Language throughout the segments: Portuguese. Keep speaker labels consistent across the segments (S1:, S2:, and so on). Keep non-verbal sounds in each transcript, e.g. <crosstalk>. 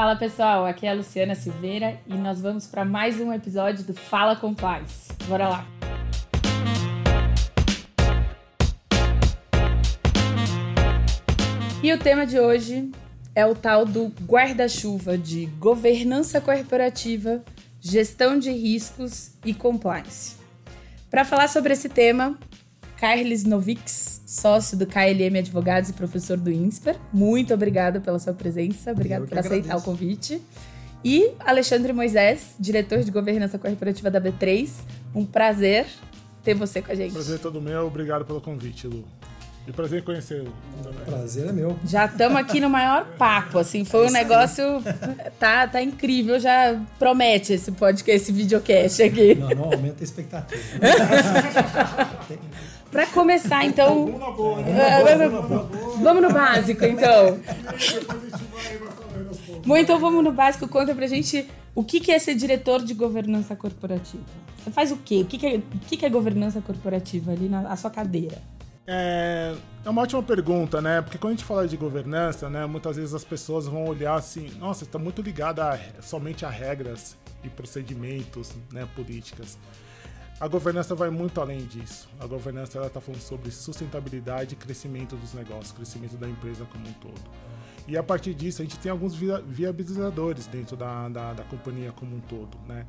S1: Fala pessoal, aqui é a Luciana Silveira e nós vamos para mais um episódio do Fala Compliance. Bora lá! E o tema de hoje é o tal do guarda-chuva de governança corporativa, gestão de riscos e compliance. Para falar sobre esse tema, Carles Novix, sócio do KLM Advogados e professor do INSPER. Muito obrigada pela sua presença, obrigado por aceitar o convite. E Alexandre Moisés, diretor de governança corporativa da B3. Um prazer ter você com a gente.
S2: Prazer todo meu, obrigado pelo convite, Lu. E prazer em conhecê-lo.
S3: Prazer é meu.
S1: Já estamos aqui no maior papo, assim, foi um negócio tá, tá incrível, já promete esse podcast, esse videocast aqui.
S3: Não, não aumenta a expectativa. <laughs>
S1: Para começar, então. Vamos no básico, então. Bom, então vamos no básico. Conta pra gente o que é ser diretor de governança corporativa. Você faz o quê? O que é, o que é governança corporativa ali na sua cadeira?
S2: É, é uma ótima pergunta, né? Porque quando a gente fala de governança, né, muitas vezes as pessoas vão olhar assim, nossa, está muito ligada a, somente a regras e procedimentos, né, políticas. A governança vai muito além disso. A governança está falando sobre sustentabilidade e crescimento dos negócios, crescimento da empresa como um todo. E a partir disso, a gente tem alguns viabilizadores dentro da, da, da companhia como um todo, né?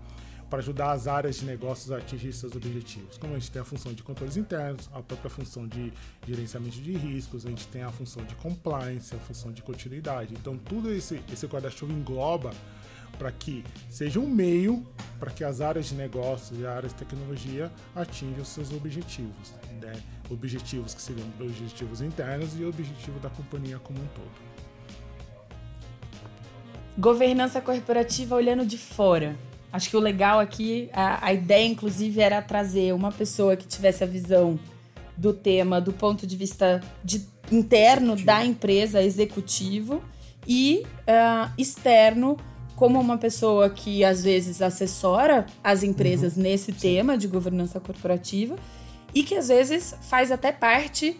S2: Para ajudar as áreas de negócios a atingir seus objetivos. Como a gente tem a função de controles internos, a própria função de gerenciamento de riscos, a gente tem a função de compliance, a função de continuidade. Então, tudo esse, esse guarda-chuva engloba para que seja um meio para que as áreas de negócios e áreas de tecnologia atinjam seus objetivos. Né? Objetivos que seriam objetivos internos e objetivo da companhia como um todo.
S1: Governança corporativa olhando de fora. Acho que o legal aqui, a, a ideia inclusive era trazer uma pessoa que tivesse a visão do tema do ponto de vista de, interno executivo. da empresa, executivo, e uh, externo como uma pessoa que às vezes assessora as empresas uhum. nesse Sim. tema de governança corporativa e que às vezes faz até parte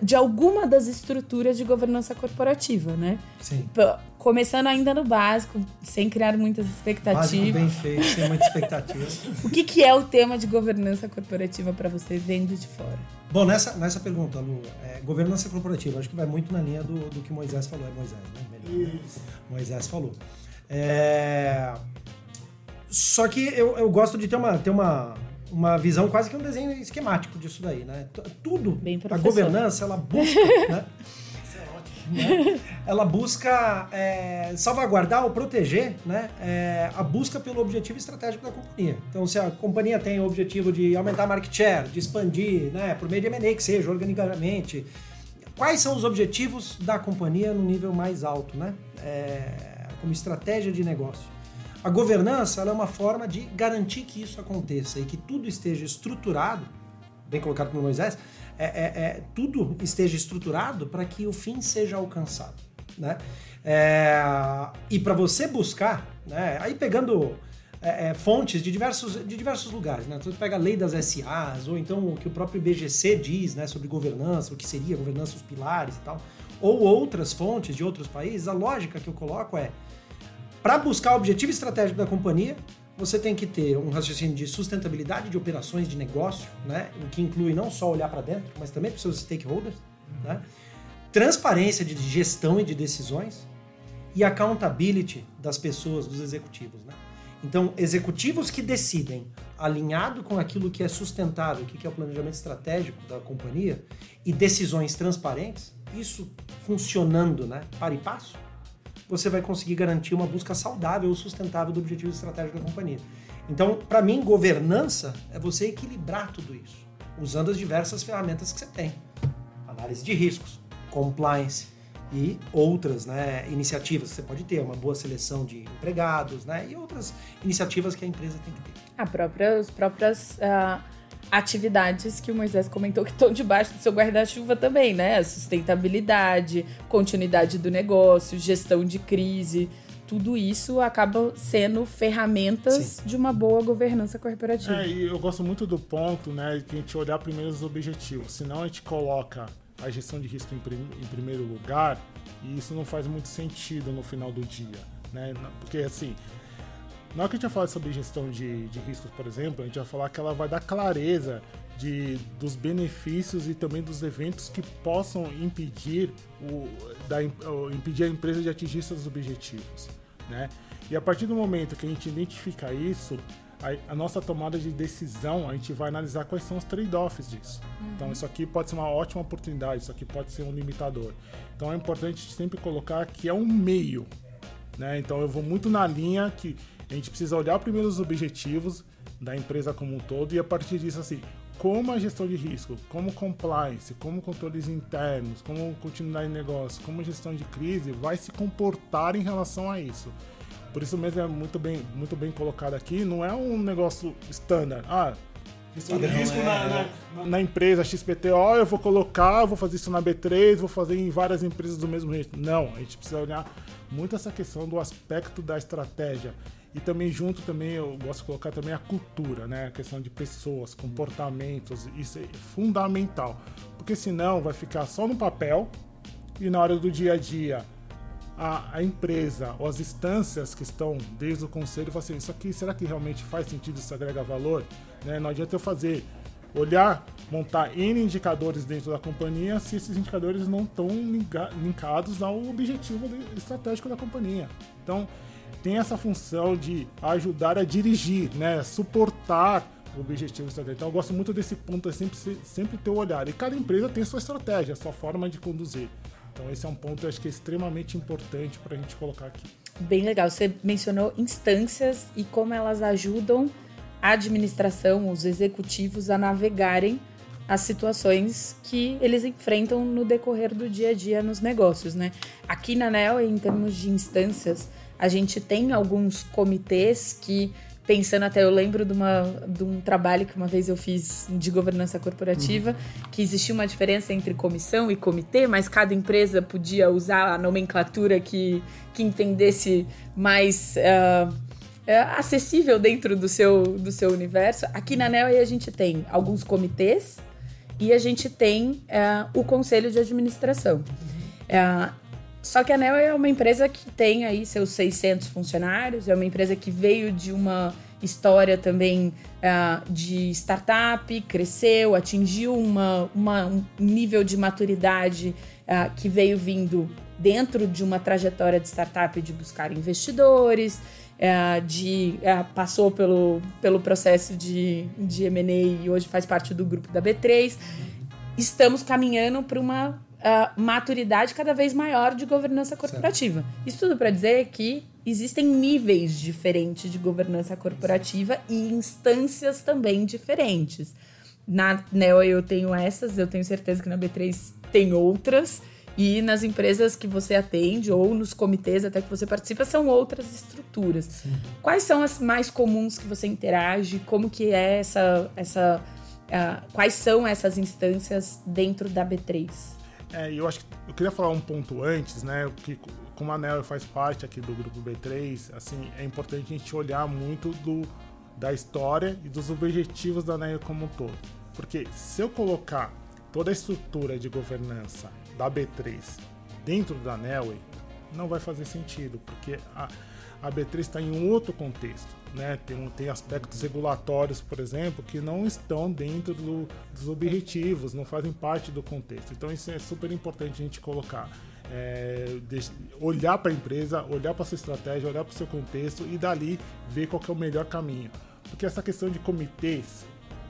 S1: de alguma das estruturas de governança corporativa, né?
S3: Sim.
S1: Começando ainda no básico, sem criar muitas expectativas. Básico
S3: bem feito, sem muita expectativa. <laughs>
S1: o que, que é o tema de governança corporativa para você, vendo de fora?
S3: Bom, nessa, nessa pergunta, Lu, é, governança corporativa, acho que vai muito na linha do, do que Moisés falou. É Moisés, né? Melhor, né? Moisés falou. É... Só que eu, eu gosto de ter uma, ter uma, uma visão quase que um desenho esquemático disso daí, né? Tudo, a governança, ela busca, <laughs> né? Né? Ela busca é, salvaguardar ou proteger né, é, a busca pelo objetivo estratégico da companhia. Então, se a companhia tem o objetivo de aumentar a market share, de expandir né, por meio de M&A que seja, organicamente, quais são os objetivos da companhia no nível mais alto? Né? É, como estratégia de negócio. A governança é uma forma de garantir que isso aconteça e que tudo esteja estruturado, bem colocado por Moisés, é, é, é tudo esteja estruturado para que o fim seja alcançado. Né? É, e para você buscar, né, aí pegando é, é, fontes de diversos, de diversos lugares. Né? Então, você pega a lei das SAs, ou então o que o próprio IBGC diz né, sobre governança, o que seria governança, os pilares e tal, ou outras fontes de outros países, a lógica que eu coloco é para buscar o objetivo estratégico da companhia, você tem que ter um raciocínio de sustentabilidade de operações de negócio, né? o que inclui não só olhar para dentro, mas também para os seus stakeholders, né? transparência de gestão e de decisões e accountability das pessoas, dos executivos. Né? Então, executivos que decidem alinhado com aquilo que é sustentável, o que é o planejamento estratégico da companhia e decisões transparentes, isso funcionando né, para e passo, você vai conseguir garantir uma busca saudável ou sustentável do objetivo estratégico da companhia. Então, para mim, governança é você equilibrar tudo isso, usando as diversas ferramentas que você tem. Análise de riscos, compliance e outras né, iniciativas que você pode ter, uma boa seleção de empregados né, e outras iniciativas que a empresa tem que ter.
S1: A própria, as próprias uh atividades que o Moisés comentou que estão debaixo do seu guarda-chuva também, né? A sustentabilidade, continuidade do negócio, gestão de crise, tudo isso acaba sendo ferramentas Sim. de uma boa governança corporativa.
S2: É, e eu gosto muito do ponto, né, que a gente olhar primeiro os objetivos, senão a gente coloca a gestão de risco em, prim em primeiro lugar e isso não faz muito sentido no final do dia, né? Porque assim, na hora que a gente vai falar sobre gestão de, de riscos, por exemplo, a gente vai falar que ela vai dar clareza de, dos benefícios e também dos eventos que possam impedir, o, da, impedir a empresa de atingir seus objetivos. Né? E a partir do momento que a gente identifica isso, a, a nossa tomada de decisão, a gente vai analisar quais são os trade-offs disso. Uhum. Então, isso aqui pode ser uma ótima oportunidade, isso aqui pode ser um limitador. Então, é importante sempre colocar que é um meio. Né? Então, eu vou muito na linha que a gente precisa olhar primeiro os objetivos da empresa como um todo e a partir disso, assim, como a gestão de risco, como compliance, como controles internos, como continuidade de negócio, como gestão de crise vai se comportar em relação a isso. Por isso mesmo é muito bem, muito bem colocado aqui, não é um negócio standard. Ah, gestão de risco é... na, na, na, empresa XPTO, eu vou colocar, vou fazer isso na B3, vou fazer em várias empresas do mesmo jeito. Não, a gente precisa olhar muito essa questão do aspecto da estratégia e também junto também eu gosto de colocar também a cultura, né? A questão de pessoas, comportamentos, isso é fundamental. Porque senão vai ficar só no papel e na hora do dia a dia a, a empresa ou as instâncias que estão desde o conselho falam assim, isso aqui será que realmente faz sentido, isso agrega valor? Né? Não adianta eu fazer olhar, montar N indicadores dentro da companhia se esses indicadores não estão linkados ao objetivo estratégico da companhia. Então, tem essa função de ajudar a dirigir, né? Suportar o objetivo estratégico. Então eu gosto muito desse ponto, é sempre, sempre ter o olhar. E cada empresa tem sua estratégia, sua forma de conduzir. Então esse é um ponto, eu acho que é extremamente importante para a gente colocar aqui.
S1: Bem legal. Você mencionou instâncias e como elas ajudam a administração, os executivos a navegarem as situações que eles enfrentam no decorrer do dia a dia nos negócios, né? Aqui na NEL, em termos de instâncias, a gente tem alguns comitês que, pensando até, eu lembro de, uma, de um trabalho que uma vez eu fiz de governança corporativa, uhum. que existia uma diferença entre comissão e comitê, mas cada empresa podia usar a nomenclatura que, que entendesse mais. Uh, acessível dentro do seu, do seu universo. Aqui na NEL a gente tem alguns comitês e a gente tem uh, o conselho de administração. Uh, só que a Neo é uma empresa que tem aí seus 600 funcionários, é uma empresa que veio de uma história também uh, de startup, cresceu, atingiu uma, uma, um nível de maturidade uh, que veio vindo dentro de uma trajetória de startup de buscar investidores, uh, de passou pelo, pelo processo de, de M&A e hoje faz parte do grupo da B3. Estamos caminhando para uma uh, maturidade cada vez maior de governança corporativa. Certo. Isso tudo para dizer que existem níveis diferentes de governança corporativa e instâncias também diferentes. Na Neo eu tenho essas, eu tenho certeza que na B3 tem outras. E nas empresas que você atende ou nos comitês até que você participa são outras estruturas. Sim. Quais são as mais comuns que você interage? Como que é essa essa uh, quais são essas instâncias dentro da B3?
S2: É, eu acho que eu queria falar um ponto antes, né? Que como a Nel faz parte aqui do grupo B3, assim, é importante a gente olhar muito do, da história e dos objetivos da NEL como um todo. Porque se eu colocar toda a estrutura de governança da B3 dentro da Nelway, não vai fazer sentido, porque a, a B3 está em um outro contexto. Né? Tem, tem aspectos regulatórios, por exemplo, que não estão dentro do, dos objetivos, não fazem parte do contexto. Então isso é super importante a gente colocar. É, olhar para a empresa, olhar para sua estratégia, olhar para o seu contexto e dali ver qual é o melhor caminho. Porque essa questão de comitês,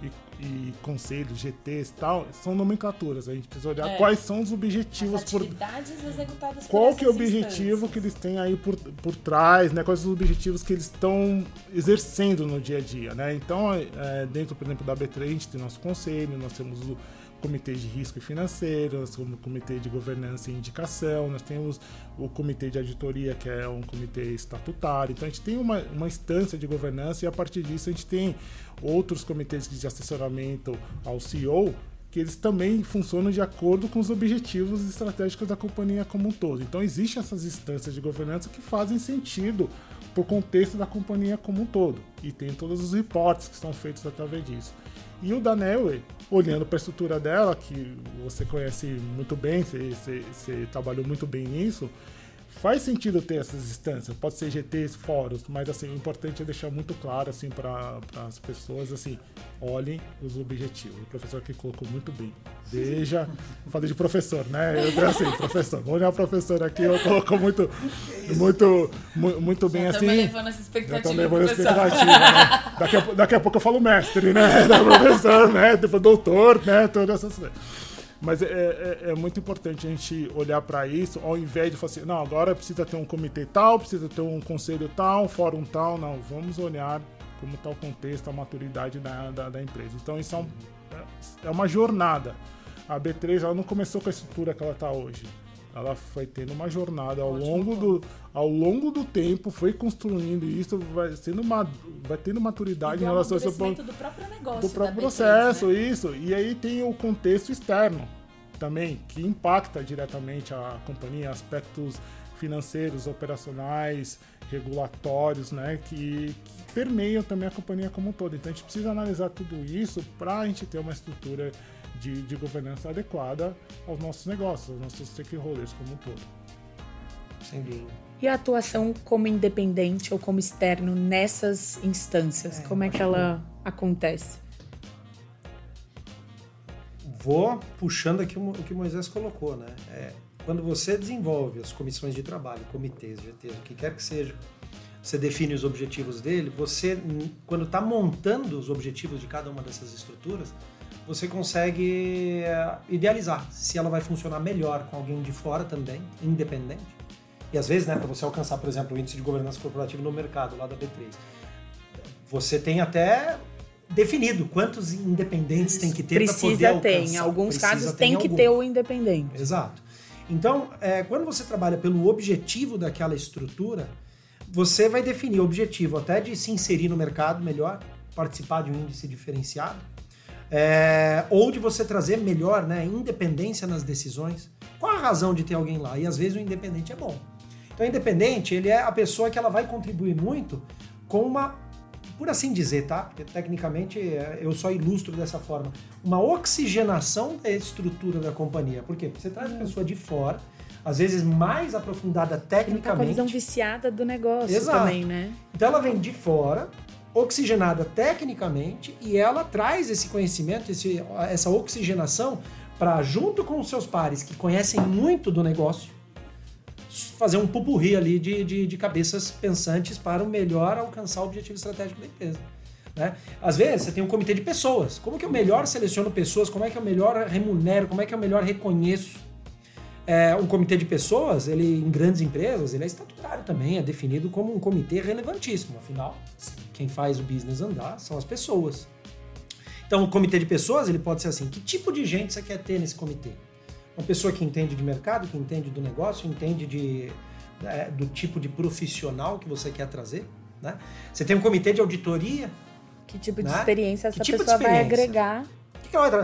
S2: e, e conselhos, GTs e tal, são nomenclaturas. A gente precisa olhar é. quais são os objetivos
S1: As atividades por.
S2: executadas Qual que é o objetivo que eles têm aí por, por trás, né? Quais os objetivos que eles estão exercendo no dia a dia, né? Então, é, dentro, por exemplo, da B3, a gente tem nosso conselho, nós temos o comitê de risco financeiro, nós temos o comitê de governança e indicação, nós temos o comitê de auditoria, que é um comitê estatutário. Então a gente tem uma, uma instância de governança e a partir disso a gente tem outros comitês de assessoramento ao CEO que eles também funcionam de acordo com os objetivos estratégicos da companhia como um todo. Então existem essas instâncias de governança que fazem sentido para o contexto da companhia como um todo. E tem todos os reportes que são feitos através disso. E o da olhando para a estrutura dela, que você conhece muito bem, você, você, você trabalhou muito bem nisso, faz sentido ter essas instâncias, pode ser GTs, fóruns, mas assim, o importante é deixar muito claro assim para as pessoas assim, olhem os objetivos. O professor aqui colocou muito bem. Veja, falei de professor, né? Eu assim, professor, vou olhar o professor aqui, eu colocou muito muito muito bem
S1: já
S2: assim.
S1: levando essa expectativa. Já
S2: levando essa expectativa, né? daqui, a, daqui a pouco eu falo mestre, né? <laughs> Da professor, né? Tipo, doutor, né? Todas essas coisas. Mas é, é, é, muito importante a gente olhar para isso, ao invés de falar assim, não, agora precisa ter um comitê tal, precisa ter um conselho tal, um fórum tal. Não, vamos olhar como está o contexto, a maturidade da, da, da empresa. Então isso é, um, é uma jornada. A B3 ela não começou com a estrutura que ela está hoje. Ela foi tendo uma jornada ao longo, do, ao longo do tempo, foi construindo isso, vai sendo uma, vai tendo maturidade em relação ao seu
S1: do próprio negócio,
S2: do próprio processo, né? isso. E aí tem o contexto externo também que impacta diretamente a companhia, aspectos financeiros, operacionais, regulatórios, né, que, que permeiam também a companhia como um todo. Então a gente precisa analisar tudo isso para a gente ter uma estrutura de, de governança adequada aos nossos negócios, aos nossos stakeholders como um todo.
S3: Sem dúvida.
S1: E a atuação como independente ou como externo nessas instâncias, é, como é que ela que... acontece?
S3: Vou puxando aqui o que o Moisés colocou, né? É, quando você desenvolve as comissões de trabalho, comitês, GTs, o que quer que seja, você define os objetivos dele, você, quando está montando os objetivos de cada uma dessas estruturas, você consegue eh, idealizar se ela vai funcionar melhor com alguém de fora também, independente. E às vezes, né, para você alcançar, por exemplo, o índice de governança corporativa no mercado, lá da B3, você tem até definido quantos independentes tem que ter para poder alcançar.
S1: Ter. Em alguns Precisa casos tem que algum. ter o independente.
S3: Exato. Então, é, quando você trabalha pelo objetivo daquela estrutura, você vai definir o objetivo até de se inserir no mercado melhor, participar de um índice diferenciado, é, ou de você trazer melhor né, independência nas decisões. Qual a razão de ter alguém lá? E às vezes o independente é bom. Então, o independente, ele é a pessoa que ela vai contribuir muito com uma, por assim dizer, tá? Porque tecnicamente é, eu só ilustro dessa forma, uma oxigenação da estrutura da companhia. Por quê? Porque você traz a pessoa de fora, às vezes mais aprofundada tecnicamente. Uma
S1: visão viciada do negócio Exato. também, né?
S3: Então ela vem de fora, oxigenada tecnicamente e ela traz esse conhecimento, esse, essa oxigenação para, junto com os seus pares que conhecem muito do negócio, fazer um pupurri ali de, de, de cabeças pensantes para o melhor alcançar o objetivo estratégico da empresa. Né? Às vezes você tem um comitê de pessoas. Como que eu melhor seleciono pessoas? Como é que eu melhor remunero? Como é que eu melhor reconheço? É, um comitê de pessoas, ele em grandes empresas, ele é estatutário também, é definido como um comitê relevantíssimo. Afinal, quem faz o business andar são as pessoas. Então, o comitê de pessoas, ele pode ser assim: que tipo de gente você quer ter nesse comitê? Uma pessoa que entende de mercado, que entende do negócio, entende de, é, do tipo de profissional que você quer trazer. Né? Você tem um comitê de auditoria.
S1: Que tipo de né? experiência essa tipo pessoa experiência? vai agregar?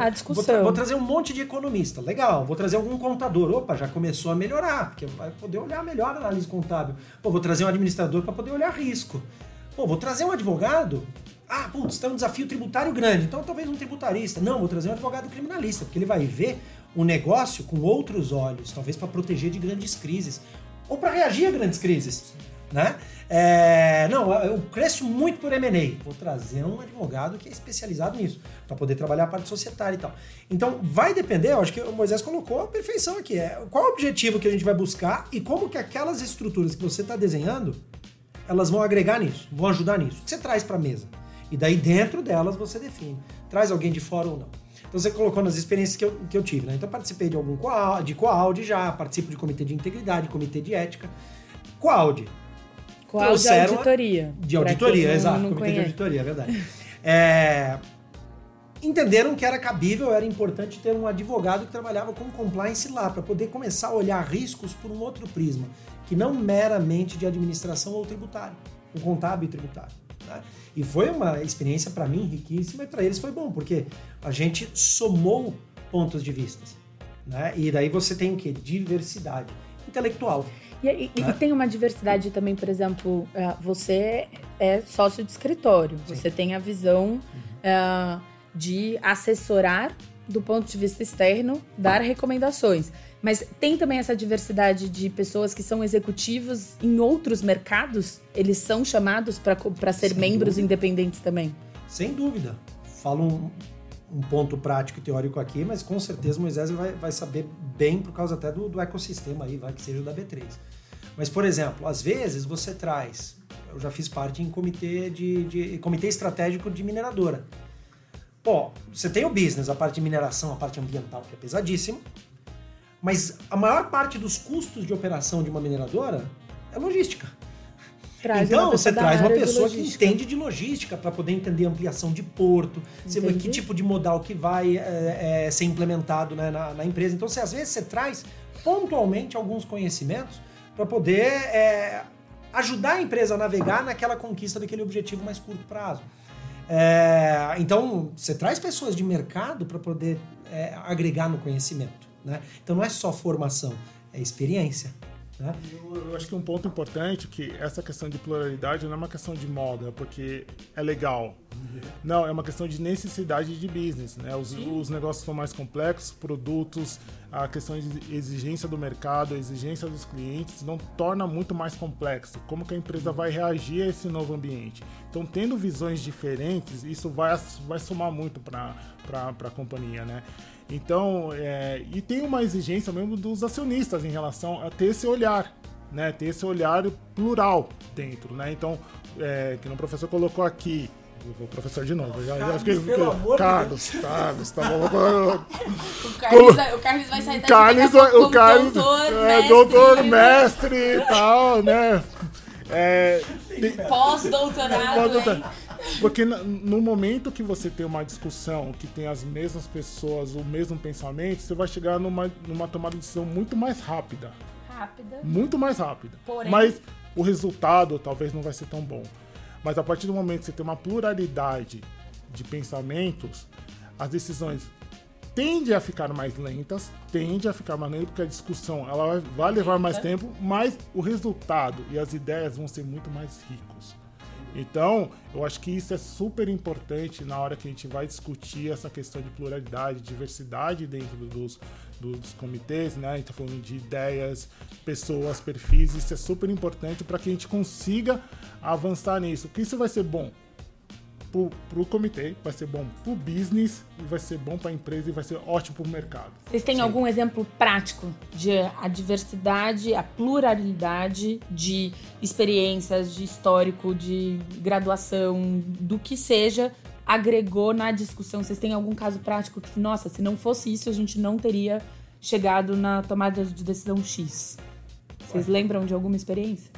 S1: A discussão.
S3: Vou, tra vou, trazer um monte de economista. Legal. Vou trazer algum contador. Opa, já começou a melhorar, porque vai poder olhar melhor a análise contábil. Pô, vou trazer um administrador para poder olhar risco. Pô, vou trazer um advogado. Ah, putz, tem um desafio tributário grande. Então talvez um tributarista. Não, vou trazer um advogado criminalista, porque ele vai ver o negócio com outros olhos, talvez para proteger de grandes crises ou para reagir a grandes crises né? É, não, eu cresço muito por M&A. Vou trazer um advogado que é especializado nisso, para poder trabalhar a parte societária e tal. Então, vai depender, eu acho que o Moisés colocou a perfeição aqui. É, qual o objetivo que a gente vai buscar e como que aquelas estruturas que você está desenhando, elas vão agregar nisso, vão ajudar nisso. O que você traz para a mesa? E daí, dentro delas, você define. Traz alguém de fora ou não. Então, você colocou nas experiências que eu, que eu tive, né? Então, participei de algum de Coaud já, participo de comitê de integridade, comitê de ética. Coaud,
S1: qual de auditoria?
S3: De auditoria, exato. Não comitê de auditoria, é verdade. <laughs> É, entenderam que era cabível, era importante ter um advogado que trabalhava com compliance lá, para poder começar a olhar riscos por um outro prisma, que não meramente de administração ou tributário, o contábil e tributário. Né? E foi uma experiência para mim riquíssima e para eles foi bom, porque a gente somou pontos de vista. Né? E daí você tem o quê? Diversidade intelectual.
S1: E, e, e, tem uma diversidade também, por exemplo, uh, você é sócio de escritório, Sim. você tem a visão uh, de assessorar do ponto de vista externo, dar recomendações. Mas tem também essa diversidade de pessoas que são executivos em outros mercados? Eles são chamados para ser Sem membros dúvida. independentes também?
S3: Sem dúvida. Falo um, um, ponto prático e teórico aqui, mas com certeza Moisés vai, vai saber bem por causa até do, do ecossistema aí, vai que seja da B3. Mas, por exemplo, às vezes você traz. Eu já fiz parte em comitê de, de comitê estratégico de mineradora. Pô, você tem o business, a parte de mineração, a parte ambiental, que é pesadíssima. Mas a maior parte dos custos de operação de uma mineradora é logística. Traz então, você traz uma pessoa que entende de logística para poder entender ampliação de porto, Entendi. que tipo de modal que vai é, é, ser implementado né, na, na, empresa. Então, você, às vezes, você traz pontualmente alguns conhecimentos para poder é, ajudar a empresa a navegar naquela conquista daquele objetivo mais curto prazo. É, então, você traz pessoas de mercado para poder é, agregar no conhecimento. Né? Então não é só formação, é experiência. Né?
S2: Eu, eu, acho que um ponto importante é que essa questão de pluralidade não é uma questão de moda, porque é legal. Não, é uma questão de necessidade de business. Né? Os, os negócios são mais complexos, produtos, a questão de exigência do mercado, a exigência dos clientes, não torna muito mais complexo. Como que a empresa vai reagir a esse novo ambiente? Então, tendo visões diferentes, isso vai, vai somar muito para a companhia. Né? Então, é, e tem uma exigência mesmo dos acionistas em relação a ter esse olhar, né? Ter esse olhar plural dentro, né? Então, é, que o professor colocou aqui, o professor de novo, já,
S3: Carlos, já fiquei, fiquei
S2: Carlos, Carlos, tá bom. <laughs>
S1: o, Carlos vai, o Carlos vai sair daqui
S2: Carlos, o Carlos, doutor, é, mestre, doutor, mestre e tal, né?
S1: É, Pós-doutorado.
S2: Porque no momento que você tem uma discussão que tem as mesmas pessoas, o mesmo pensamento, você vai chegar numa, numa tomada de decisão muito mais rápida.
S1: Rápida.
S2: Muito mais rápida. Porém... Mas o resultado talvez não vai ser tão bom. Mas a partir do momento que você tem uma pluralidade de pensamentos, as decisões tendem a ficar mais lentas, tende a ficar mais lenta, porque a discussão ela vai levar mais tempo, mas o resultado e as ideias vão ser muito mais ricos. Então, eu acho que isso é super importante na hora que a gente vai discutir essa questão de pluralidade, diversidade dentro dos, dos comitês, né? A gente tá falando de ideias, pessoas, perfis, isso é super importante para que a gente consiga avançar nisso. Que isso vai ser bom pro, pro comitê, vai ser bom pro business, e vai ser bom para a empresa e vai ser ótimo pro mercado.
S1: Vocês têm Sim. algum exemplo prático de a diversidade, a pluralidade de experiências, de histórico, de graduação, do que seja, agregou na discussão? Vocês têm algum caso prático que, nossa, se não fosse isso, a gente não teria chegado na tomada de decisão X? Vocês lembram de alguma experiência?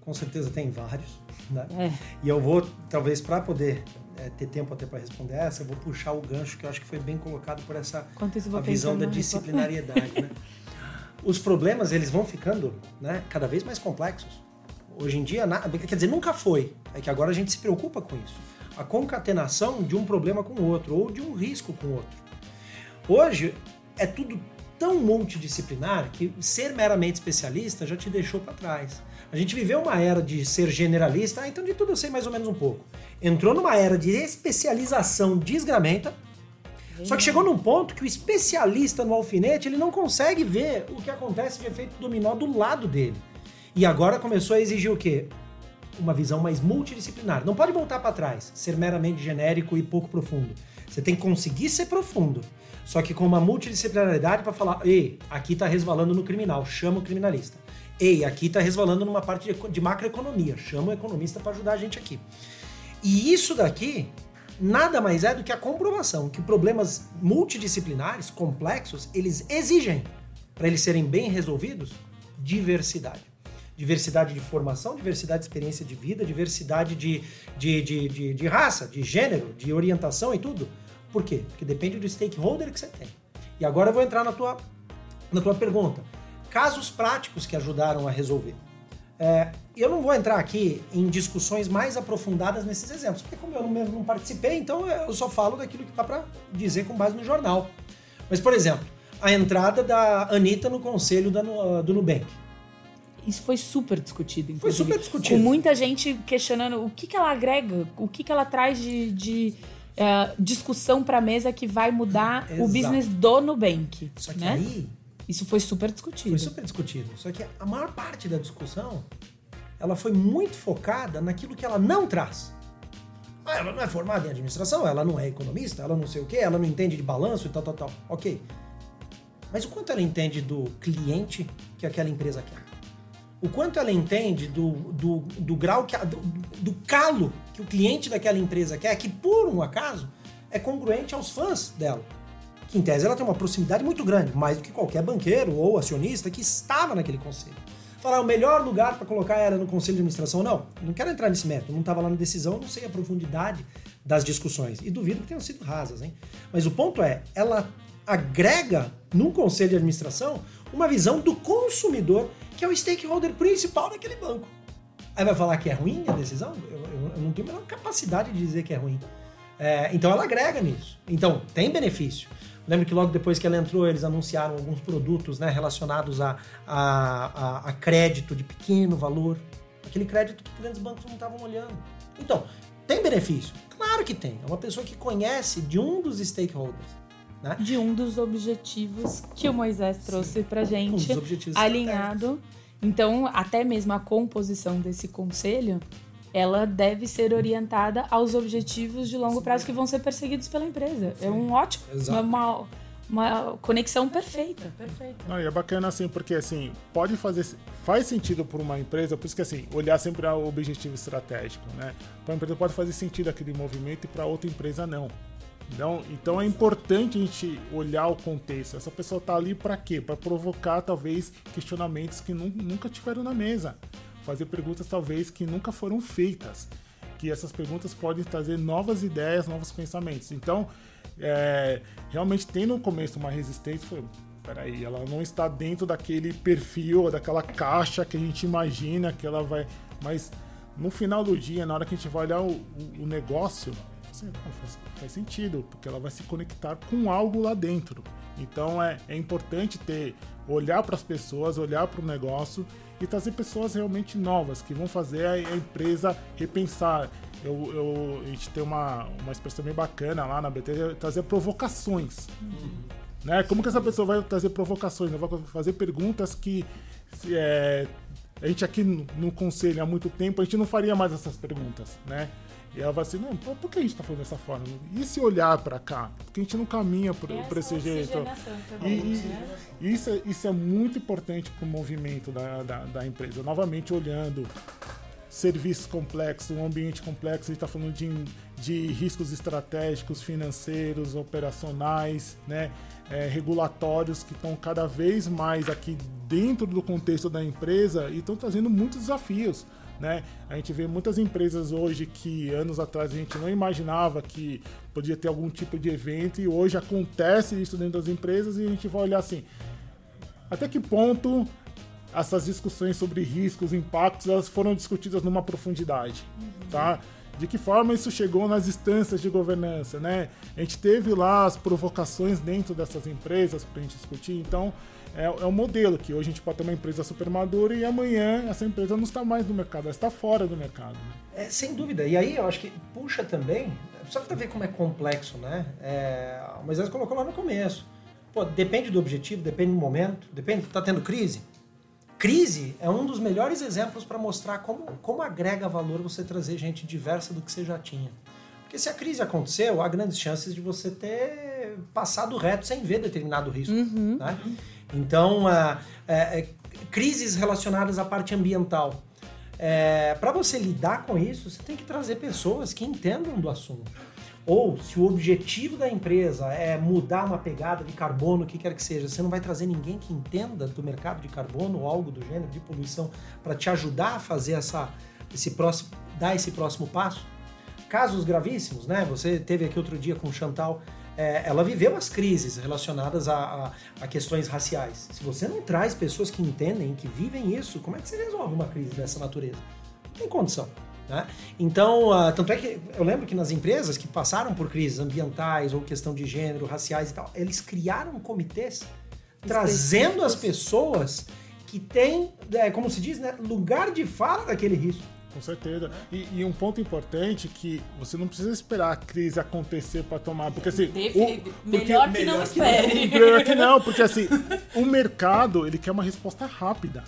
S3: Com certeza tem vários. Né? É. E eu vou, talvez, para poder é, ter tempo até para responder essa, eu vou puxar o gancho que eu acho que foi bem colocado por essa visão da disciplinariedade. né? <laughs> Os problemas eles vão ficando né, cada vez mais complexos. Hoje em dia, quer dizer, nunca foi. É que agora a gente se preocupa com isso. A concatenação de um problema com o outro, ou de um risco com o outro. Hoje é tudo tão multidisciplinar que ser meramente especialista já te deixou para trás. A gente viveu uma era de ser generalista, ah, então de tudo eu sei mais ou menos um pouco. Entrou numa era de especialização desgramenta, só que chegou num ponto que o especialista no alfinete ele não consegue ver o que acontece de efeito dominó do lado dele. E agora começou a exigir o quê? Uma visão mais multidisciplinar. Não pode voltar para trás, ser meramente genérico e pouco profundo. Você tem que conseguir ser profundo, só que com uma multidisciplinaridade para falar, ei, aqui está resvalando no criminal, chama o criminalista. Ei, aqui está resvalando numa parte de, de macroeconomia. Chama o economista para ajudar a gente aqui. E isso daqui nada mais é do que a comprovação que problemas multidisciplinares, complexos, eles exigem, para eles serem bem resolvidos, diversidade. Diversidade de formação, diversidade de experiência de vida, diversidade de, de, de, de, de raça, de gênero, de orientação e tudo. Por quê? Porque depende do stakeholder que você tem. E agora eu vou entrar na tua, na tua pergunta casos práticos que ajudaram a resolver. É, eu não vou entrar aqui em discussões mais aprofundadas nesses exemplos, porque como eu não, não participei, então eu só falo daquilo que dá para dizer com base no jornal. Mas, por exemplo, a entrada da Anitta no conselho da, do Nubank.
S1: Isso foi super discutido.
S3: Inclusive. Foi super discutido.
S1: Com muita gente questionando o que, que ela agrega, o que, que ela traz de, de é, discussão para a mesa que vai mudar Exato. o business do Nubank.
S3: Só que
S1: né?
S3: aí.
S1: Isso foi super discutido.
S3: Foi super discutido. Só que a maior parte da discussão ela foi muito focada naquilo que ela não traz. Ah, ela não é formada em administração, ela não é economista, ela não sei o quê, ela não entende de balanço e tal, tal, tal. Ok. Mas o quanto ela entende do cliente que aquela empresa quer? O quanto ela entende do, do, do grau, que, do, do calo que o cliente daquela empresa quer, que por um acaso é congruente aos fãs dela. Que em tese ela tem uma proximidade muito grande, mais do que qualquer banqueiro ou acionista que estava naquele conselho. Falar o melhor lugar para colocar era no conselho de administração, não. Não quero entrar nesse método, não estava lá na decisão, não sei a profundidade das discussões. E duvido que tenham sido rasas, hein? Mas o ponto é, ela agrega no conselho de administração uma visão do consumidor, que é o stakeholder principal daquele banco. Aí vai falar que é ruim a decisão? Eu, eu, eu não tenho a menor capacidade de dizer que é ruim. É, então ela agrega nisso. Então tem benefício. Lembro que logo depois que ela entrou, eles anunciaram alguns produtos né, relacionados a, a, a, a crédito de pequeno valor. Aquele crédito que grandes bancos não estavam olhando. Então, tem benefício? Claro que tem. É uma pessoa que conhece de um dos stakeholders. Né?
S1: De um dos objetivos que o Moisés trouxe para gente, um alinhado. Então, até mesmo a composição desse conselho, ela deve ser orientada aos objetivos de longo prazo que vão ser perseguidos pela empresa. Sim. É um ótimo, uma, uma conexão perfeita, perfeita.
S2: Não, e é bacana assim, porque assim, pode fazer, faz sentido para uma empresa, por isso que assim, olhar sempre ao objetivo estratégico, né? Para uma empresa pode fazer sentido aquele movimento e para outra empresa não. Então, então é importante a gente olhar o contexto. Essa pessoa está ali para quê? Para provocar talvez questionamentos que nunca tiveram na mesa, fazer perguntas talvez que nunca foram feitas, que essas perguntas podem trazer novas ideias, novos pensamentos. Então, é, realmente tem no começo uma resistência. Foi, peraí, ela não está dentro daquele perfil, daquela caixa que a gente imagina que ela vai. Mas no final do dia, na hora que a gente vai olhar o, o, o negócio, assim, faz, faz, sentido, porque ela vai se conectar com algo lá dentro. Então é, é importante ter olhar para as pessoas, olhar para o negócio e trazer pessoas realmente novas que vão fazer a, empresa repensar. Eu, eu, a gente tem uma, uma expressão bem bacana lá na BT, trazer provocações. Uhum. Né? Como que essa pessoa vai trazer provocações? Vai fazer perguntas que é, a gente aqui no, no conselho há muito tempo, a gente não faria mais essas perguntas, né? E ela vai assim, não, por que a gente está falando dessa forma? E se olhar para cá? Porque a gente não caminha por, por esse jeito. E, e né? isso, é, isso é muito importante para o movimento da, da, da, empresa. Novamente, olhando serviços complexos, um ambiente complexo, a gente está falando de, de riscos estratégicos, financeiros, operacionais, né? É, regulatórios que estão cada vez mais aqui dentro do contexto da empresa e estão trazendo muitos desafios. Né? A gente vê muitas empresas hoje que anos atrás a gente não imaginava que podia ter algum tipo de evento e hoje acontece isso dentro das empresas e a gente vai olhar assim, até que ponto essas discussões sobre riscos, impactos, elas foram discutidas numa profundidade, uhum. tá? De que forma isso chegou nas instâncias de governança, né? A gente teve lá as provocações dentro dessas empresas para a gente discutir, então é, é um modelo que hoje a gente pode ter uma empresa super madura e amanhã essa empresa não está mais no mercado, ela está fora do mercado.
S3: É, sem dúvida. E aí eu acho que puxa também, só para ver como é complexo, né? É, o Moisés colocou lá no começo. Pô, depende do objetivo, depende do momento, depende. Tá tendo crise? Crise é um dos melhores exemplos para mostrar como, como agrega valor você trazer gente diversa do que você já tinha. Porque se a crise aconteceu, há grandes chances de você ter passado reto sem ver determinado risco. Uhum. Né? Então, uh, uh, crises relacionadas à parte ambiental. É, Para você lidar com isso, você tem que trazer pessoas que entendam do assunto. Ou se o objetivo da empresa é mudar uma pegada de carbono, o que quer que seja, você não vai trazer ninguém que entenda do mercado de carbono ou algo do gênero de poluição para te ajudar a fazer essa, esse próximo, dar esse próximo passo. Casos gravíssimos, né? Você teve aqui outro dia com o Chantal é, ela viveu as crises relacionadas a, a, a, questões raciais. Se você não traz pessoas que entendem, que vivem isso, como é que você resolve uma crise dessa natureza? Não tem condição. Né? Então, uh, tanto é que eu lembro que nas empresas que passaram por crises ambientais ou questão de gênero, raciais e tal, eles criaram comitês trazendo as pessoas que têm, é, como se diz, né, lugar de fala daquele risco.
S2: Com certeza. E, e, um ponto importante que você não precisa esperar a crise acontecer para tomar, porque assim,
S1: o, porque, melhor que não espere.
S2: Melhor que não, porque assim, o mercado, ele quer uma resposta rápida.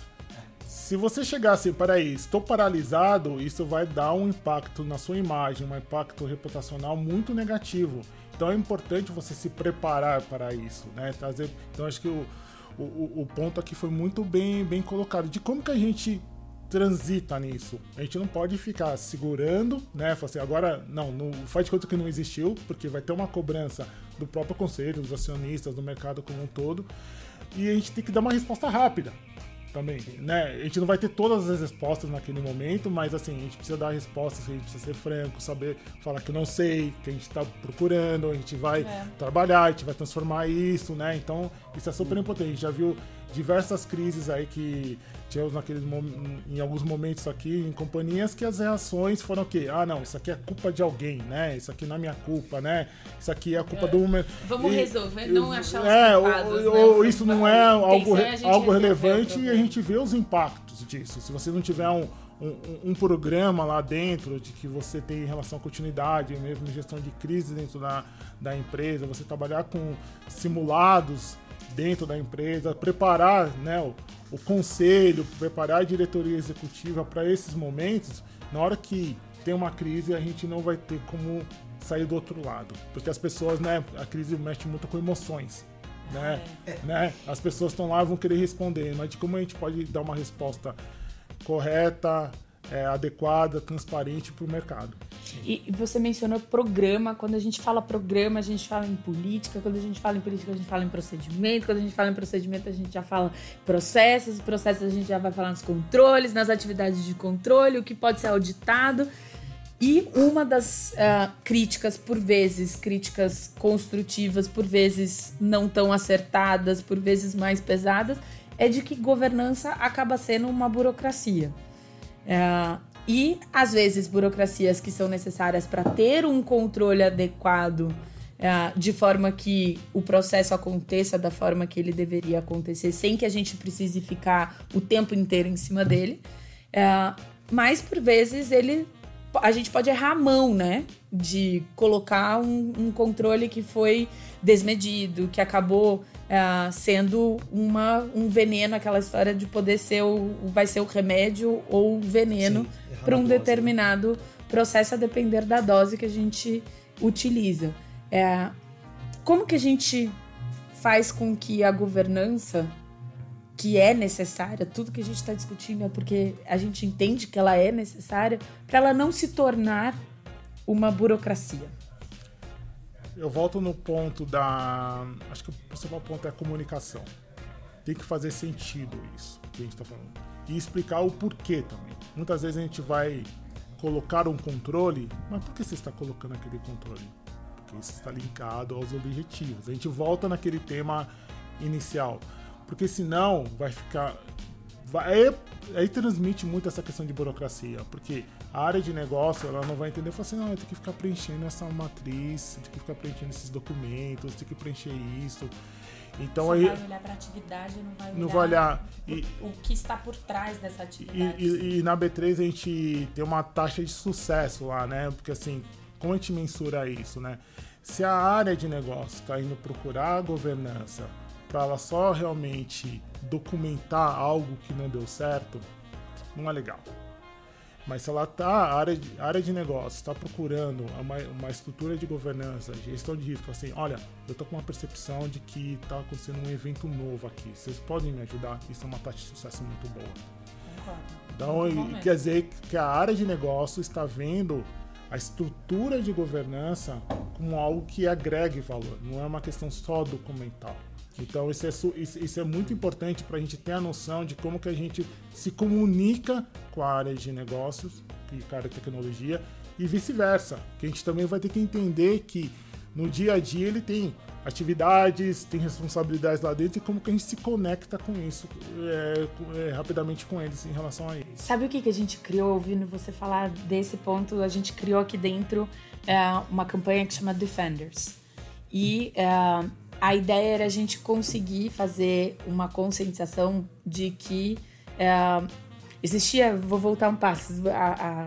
S2: Se você chegar assim, peraí, estou paralisado, isso vai dar um impacto na sua imagem, um impacto reputacional muito negativo. Então é importante você se preparar para isso, né? Trazer, então acho que o, o, o ponto aqui foi muito bem, bem colocado de como que a gente transita nisso. A gente não pode ficar segurando, né? Falar assim, agora não, não faz de conta que não existiu, porque vai ter uma cobrança do próprio conselho, dos acionistas, do mercado como um todo, e a gente tem que dar uma resposta rápida também, né? A gente não vai ter todas as respostas naquele momento, mas assim, a gente precisa dar respostas, a gente precisa ser franco, saber falar que não sei, que a gente está procurando, a gente vai é. trabalhar, a gente vai transformar isso, né? Então, isso é super importante. A gente já viu diversas crises aí que tivemos naqueles em alguns momentos aqui em companhias que as reações foram o quê? Ah, não, isso aqui é culpa de alguém, né? Isso aqui não é minha culpa, né? Isso aqui é a culpa é. do
S1: Vamos e, resolver, não achar os é, culpados, ou, né? ou
S2: isso não é algo, algo relevante e a gente vê os impactos disso. Se você não tiver um, um, um, programa lá dentro de que você tem relação à continuidade, mesmo gestão de crise dentro da, da empresa, você trabalhar com simulados dentro da empresa, preparar né, o, o conselho, preparar a diretoria executiva para esses momentos, na hora que tem uma crise, a gente não vai ter como sair do outro lado. Porque as pessoas, né, a crise mexe muito com emoções. Né? É. né? As pessoas estão lá e vão querer responder, mas de como a gente pode dar uma resposta correta, é, adequada, transparente para o mercado.
S1: E você mencionou programa. Quando a gente fala programa, a gente fala em política. Quando a gente fala em política, a gente fala em procedimento. Quando a gente fala em procedimento, a gente já fala processos. Processos, a gente já vai falar nos controles, nas atividades de controle, o que pode ser auditado. E uma das uh, críticas, por vezes, críticas construtivas, por vezes não tão acertadas, por vezes mais pesadas, é de que governança acaba sendo uma burocracia. É, e, às vezes, burocracias que são necessárias para ter um controle adequado, é, de forma que o processo aconteça da forma que ele deveria acontecer, sem que a gente precise ficar o tempo inteiro em cima dele. É, mas, por vezes, ele a gente pode errar a mão, né? De colocar um, um controle que foi desmedido, que acabou é, sendo uma, um veneno, aquela história de poder ser o. vai ser o remédio ou o veneno para um dose, né? determinado né? processo a depender da dose que a gente utiliza. É, como que a gente faz com que a governança que é necessária, tudo que a gente está discutindo é porque a gente entende que ela é necessária, para ela não se tornar uma burocracia
S2: eu volto no ponto da. Acho que o principal ponto é a comunicação. Tem que fazer sentido isso que a gente está falando. E explicar o porquê também. Muitas vezes a gente vai colocar um controle, mas por que você está colocando aquele controle? Porque isso está linkado aos objetivos. A gente volta naquele tema inicial. Porque senão vai ficar. Vai, aí, aí transmite muito essa questão de burocracia. Porque a área de negócio ela não vai entender, fala assim, não, eu tenho que ficar preenchendo essa matriz, tenho que ficar preenchendo esses documentos, tenho que preencher isso. Então
S1: Você
S2: aí
S1: vai olhar para atividade, não vai olhar,
S2: não vai olhar
S1: o,
S2: e,
S1: o que está por trás dessa atividade.
S2: E, e, e, na B3 a gente tem uma taxa de sucesso lá, né? Porque assim, como a gente mensura isso, né? Se a área de negócio está indo procurar a governança para ela só realmente documentar algo que não deu certo, não é legal. Mas se ela tá, a área de, a área de negócio está procurando uma, uma estrutura de governança, gestão de risco, assim, olha, eu tô com uma percepção de que está acontecendo um evento novo aqui. Vocês podem me ajudar? Isso é uma taxa de sucesso muito boa. Então, quer dizer que a área de negócio está vendo a estrutura de governança como algo que agregue valor, não é uma questão só documental. Então isso é, isso é muito importante para a gente ter a noção de como que a gente se comunica com a área de negócios e com a área de tecnologia e vice-versa. Que a gente também vai ter que entender que no dia a dia ele tem atividades, tem responsabilidades lá dentro e como que a gente se conecta com isso é, é, rapidamente com eles em relação a isso.
S1: Sabe o que, que a gente criou, ouvindo você falar desse ponto? A gente criou aqui dentro é, uma campanha que chama Defenders. E é, a ideia era a gente conseguir fazer uma conscientização de que é, existia, vou voltar um passo, a, a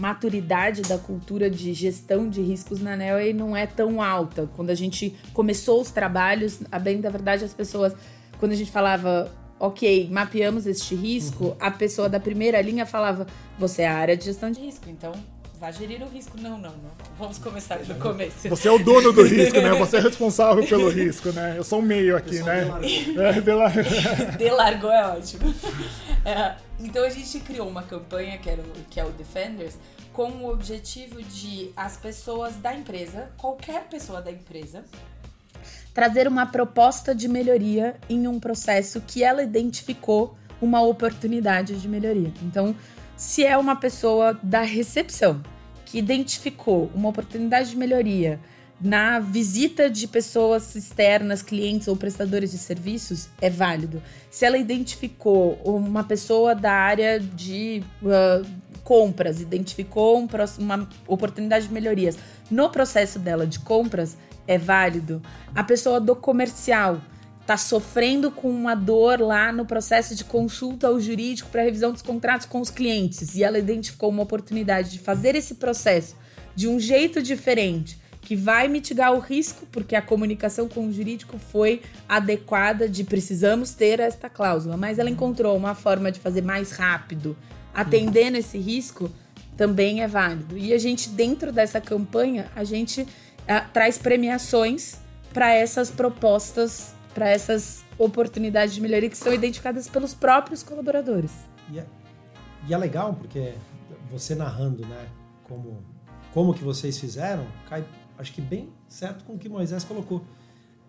S1: maturidade da cultura de gestão de riscos na Nelway não é tão alta. Quando a gente começou os trabalhos, a bem da verdade, as pessoas, quando a gente falava, ok, mapeamos este risco, uhum. a pessoa da primeira linha falava, você é a área de gestão de risco, então vá gerir o risco. Não, não, não. Vamos começar do começo.
S2: Você é o dono do risco, né? Você é <laughs> responsável pelo risco, né? Eu sou o meio aqui, né? É,
S1: delargou. <laughs> delargou é ótimo. É, então a gente criou uma campanha que, era o, que é o Defenders com o objetivo de as pessoas da empresa, qualquer pessoa da empresa, trazer uma proposta de melhoria em um processo que ela identificou uma oportunidade de melhoria. Então, se é uma pessoa da recepção que identificou uma oportunidade de melhoria na visita de pessoas externas, clientes ou prestadores de serviços, é válido. Se ela identificou uma pessoa da área de uh, compras, identificou um, uma oportunidade de melhorias no processo dela de compras, é válido. A pessoa do comercial está sofrendo com uma dor lá no processo de consulta ao jurídico para revisão dos contratos com os clientes. E ela identificou uma oportunidade de fazer esse processo de um jeito diferente que vai mitigar o risco, porque a comunicação com o jurídico foi adequada de precisamos ter esta cláusula, mas ela encontrou uma forma de fazer mais rápido, atendendo esse risco, também é válido. E a gente dentro dessa campanha, a gente uh, traz premiações para essas propostas para essas oportunidades de melhoria que são identificadas pelos próprios colaboradores.
S3: E é, e é legal porque você narrando, né, como como que vocês fizeram, cai, acho que bem certo com o que Moisés colocou.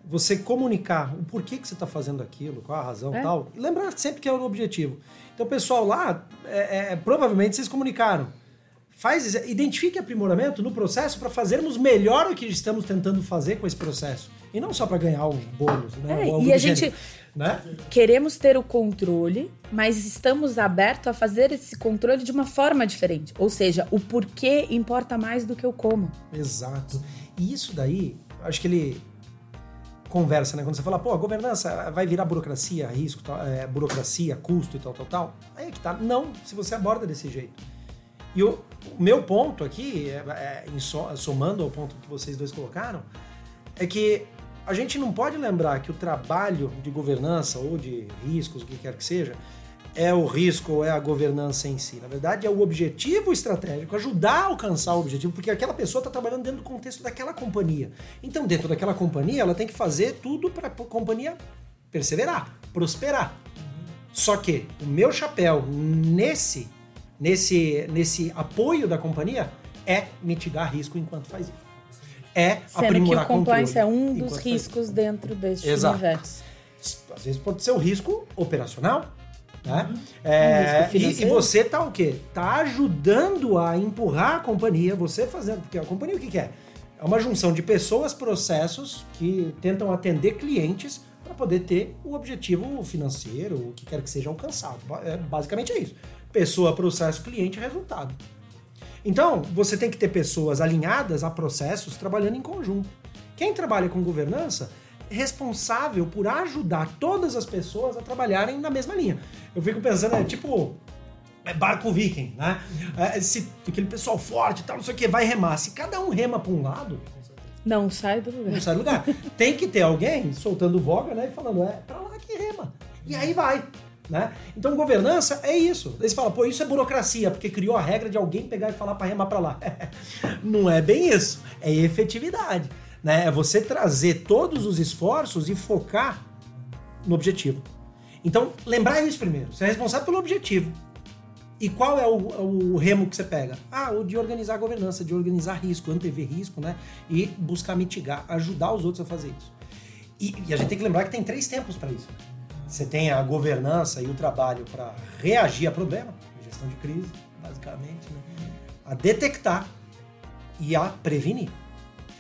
S3: Você comunicar o porquê que você está fazendo aquilo, qual a razão é. tal, e lembrar sempre que é o objetivo. Então, pessoal lá, é, é, provavelmente vocês comunicaram. Faz, identifique aprimoramento no processo para fazermos melhor o que estamos tentando fazer com esse processo. E não só para ganhar um bônus, né?
S1: É, e a gente né? queremos ter o controle, mas estamos abertos a fazer esse controle de uma forma diferente. Ou seja, o porquê importa mais do que o como.
S3: Exato. E isso daí, acho que ele conversa, né? Quando você fala, pô, a governança vai virar burocracia, risco, é, burocracia, custo e tal, tal, tal. Aí é que tá. Não, se você aborda desse jeito. E o, o meu ponto aqui, é, é, somando ao ponto que vocês dois colocaram, é que a gente não pode lembrar que o trabalho de governança ou de riscos, o que quer que seja, é o risco ou é a governança em si. Na verdade, é o objetivo estratégico, ajudar a alcançar o objetivo, porque aquela pessoa está trabalhando dentro do contexto daquela companhia. Então, dentro daquela companhia, ela tem que fazer tudo para a companhia perseverar, prosperar. Só que o meu chapéu nesse, nesse, nesse apoio da companhia é mitigar risco enquanto faz isso é Sendo aprimorar
S1: que o compliance é um dos riscos dentro deste Exato. universo.
S3: Às vezes pode ser o risco operacional, né? Uhum. É, um e, e, você tá o quê? Tá ajudando a empurrar a companhia, você fazendo, porque a companhia o que, que é? É uma junção de pessoas, processos que tentam atender clientes para poder ter o objetivo financeiro, o que quer que seja alcançado. É, basicamente é isso. Pessoa, processo, cliente, resultado. Então, você tem que ter pessoas alinhadas a processos trabalhando em conjunto. Quem trabalha com governança é responsável por ajudar todas as pessoas a trabalharem na mesma linha. Eu fico pensando, é tipo é barco viking, né? É, se aquele pessoal forte e tal, não sei o que, vai remar. Se cada um rema para um lado.
S1: Não sai do lugar.
S3: Não sai do lugar. Tem que ter alguém soltando voga, né? E falando, é pra lá que rema. E aí vai. Né? Então, governança é isso. Aí você fala, pô, isso é burocracia, porque criou a regra de alguém pegar e falar para remar para lá. <laughs> Não é bem isso. É efetividade. Né? É você trazer todos os esforços e focar no objetivo. Então, lembrar isso primeiro. Você é responsável pelo objetivo. E qual é o, o, remo que você pega? Ah, o de organizar a governança, de organizar risco, antever risco, né? E buscar mitigar, ajudar os outros a fazer isso. E, e a gente tem que lembrar que tem três tempos para isso. Você tem a governança e o trabalho para reagir a problema, gestão de crise, basicamente, né? a detectar e a prevenir.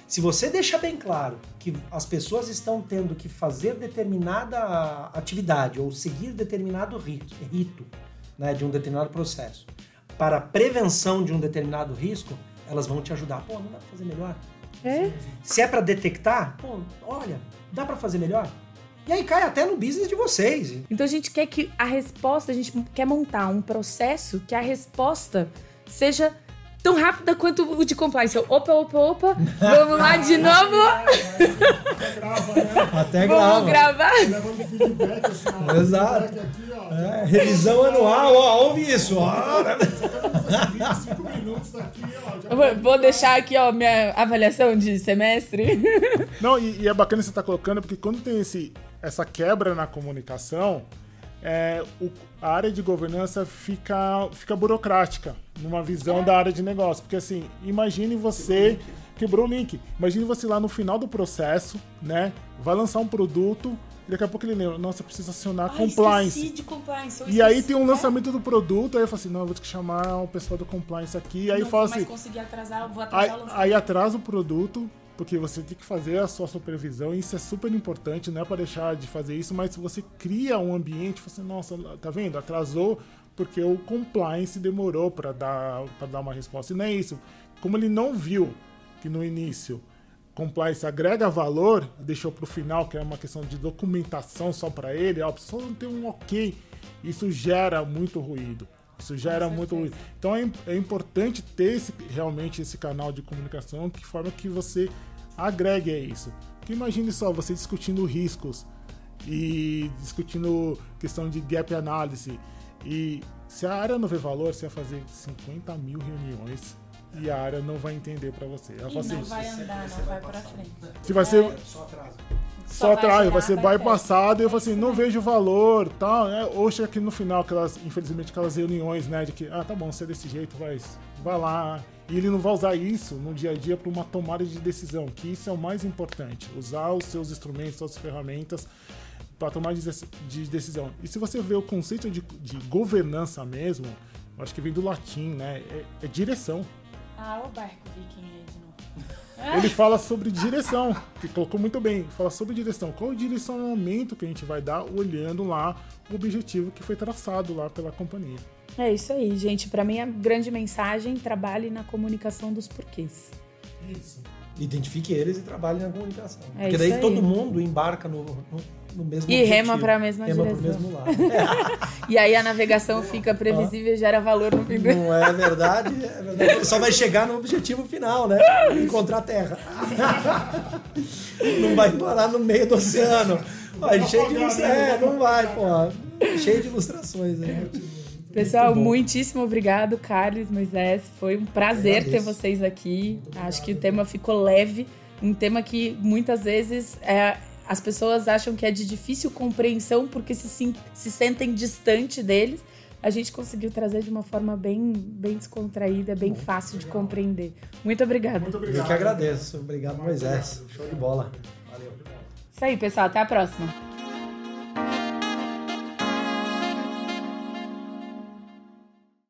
S3: Se você deixa bem claro que as pessoas estão tendo que fazer determinada atividade ou seguir determinado rito, rito né, de um determinado processo para prevenção de um determinado risco, elas vão te ajudar. Pô, não dá para fazer melhor?
S1: É?
S3: Se é para detectar, pô, olha, dá para fazer melhor? E aí cai até no business de vocês.
S1: Então a gente quer que a resposta, a gente quer montar um processo que a resposta seja tão rápida quanto o de compliance. Opa, opa, opa, <laughs> vamos lá de novo.
S2: Até grava, né?
S3: Até
S1: Vamos gravar.
S2: Levando feedback, assim.
S3: Exato.
S2: Feedback aqui, ó.
S3: É, revisão anual, ó, ouve isso. Ó.
S1: Vou- deixar aqui, ó, minha avaliação de semestre.
S2: Não, e, e é bacana você estar colocando, porque quando tem esse, essa quebra na comunicação, é, o- a área de governança fica, fica burocrática numa visão da área de negócio. Porque assim, imagine você. Quebrou o link. Imagine você lá no final do processo, né? Vai lançar um produto e daqui a pouco ele lembra, nossa, precisa acionar compliance.
S1: de compliance.
S2: E aí tem um
S1: É.
S2: lançamento do produto, aí eu falo assim, não, eu vou ter que chamar o pessoal do compliance aqui. Aí
S1: Não
S2: fala assim,
S1: conseguir atrasar, vou
S2: Aí,
S1: atrasar o lançamento.
S2: aí atrasa o produto, porque você tem que fazer a sua supervisão, e isso é super importante, não é para deixar de fazer isso, mas você cria um ambiente, você, nossa, tá vendo? Atrasou porque o compliance demorou para dar, pra dar uma resposta. E não é isso. Como ele não viu que no início compliance agrega valor, deixou para o final, que é uma questão de documentação só para ele, ó, só não tem um ok, isso gera muito ruído. Isso gera muito ruído. Então é, é importante ter esse- realmente esse canal de comunicação que forma que você agregue a isso. Porque imagine só, você discutindo riscos e discutindo questão de gap analysis. E se a área não vê valor, você vai fazer 50 mil reuniões e a área não vai entender para você. Ela
S1: E
S2: fala
S1: não
S2: assim,
S1: vai andar, não vai pra frente.
S2: se vai ser
S3: Só atrasa.
S2: só
S1: vai
S2: atrás, vai ser
S1: bypass.
S2: bypassado, e eu falo assim, não vejo valor, tal, né? Ou chega aqui no final, aquelas, infelizmente, aquelas reuniões, né, de que, ah, tá bom, se é desse jeito, vai, vai lá. E ele não vai usar isso no dia a dia para uma tomada de decisão, que isso é o mais importante, usar os seus instrumentos, suas ferramentas para tomar de, de decisão. E se você vê o conceito de, de governança mesmo, acho que vem do latim, né, é, é direção.
S1: Ah, o barco viking aí de novo.
S2: Ele fala sobre direção, que colocou muito bem. Fala sobre direção. Qual o direcionamento que a gente vai dar olhando lá o objetivo que foi traçado lá pela companhia.
S1: É isso aí, gente. Pra mim, a grande mensagem, trabalhe na comunicação dos porquês.
S2: Isso.
S3: Identifique eles e trabalhe na comunicação.
S1: É
S3: Porque daí
S1: aí.
S3: todo mundo embarca no, no, no mesmo
S1: E
S3: objetivo.
S1: rema pra mesma
S3: rema pro
S1: direção.
S3: mesmo lado. <laughs>
S1: E aí a navegação fica previsível e gera valor no fim do
S3: Não é verdade? É verdade. Só vai chegar no objetivo final, né? Encontrar a Terra. <laughs> Não vai parar no meio do oceano. Vai, cheio de ilustrações. É, não vai, pô. Cheio de ilustrações aí.
S1: Pessoal,
S3: Muito
S1: muitíssimo obrigado, Carlos, Moisés. Foi um prazer ter vocês aqui. Acho que o tema ficou leve. Um tema que muitas vezes é, as pessoas acham que é de difícil compreensão porque se, se sentem distante deles. A gente conseguiu trazer de uma forma bem, bem descontraída, bem fácil de compreender. Muito obrigada.
S2: Muito
S3: Eu
S2: obrigado.
S3: que agradeço. Obrigado, Moisés. Show de bola. Valeu.
S1: Isso aí, pessoal. Até a próxima.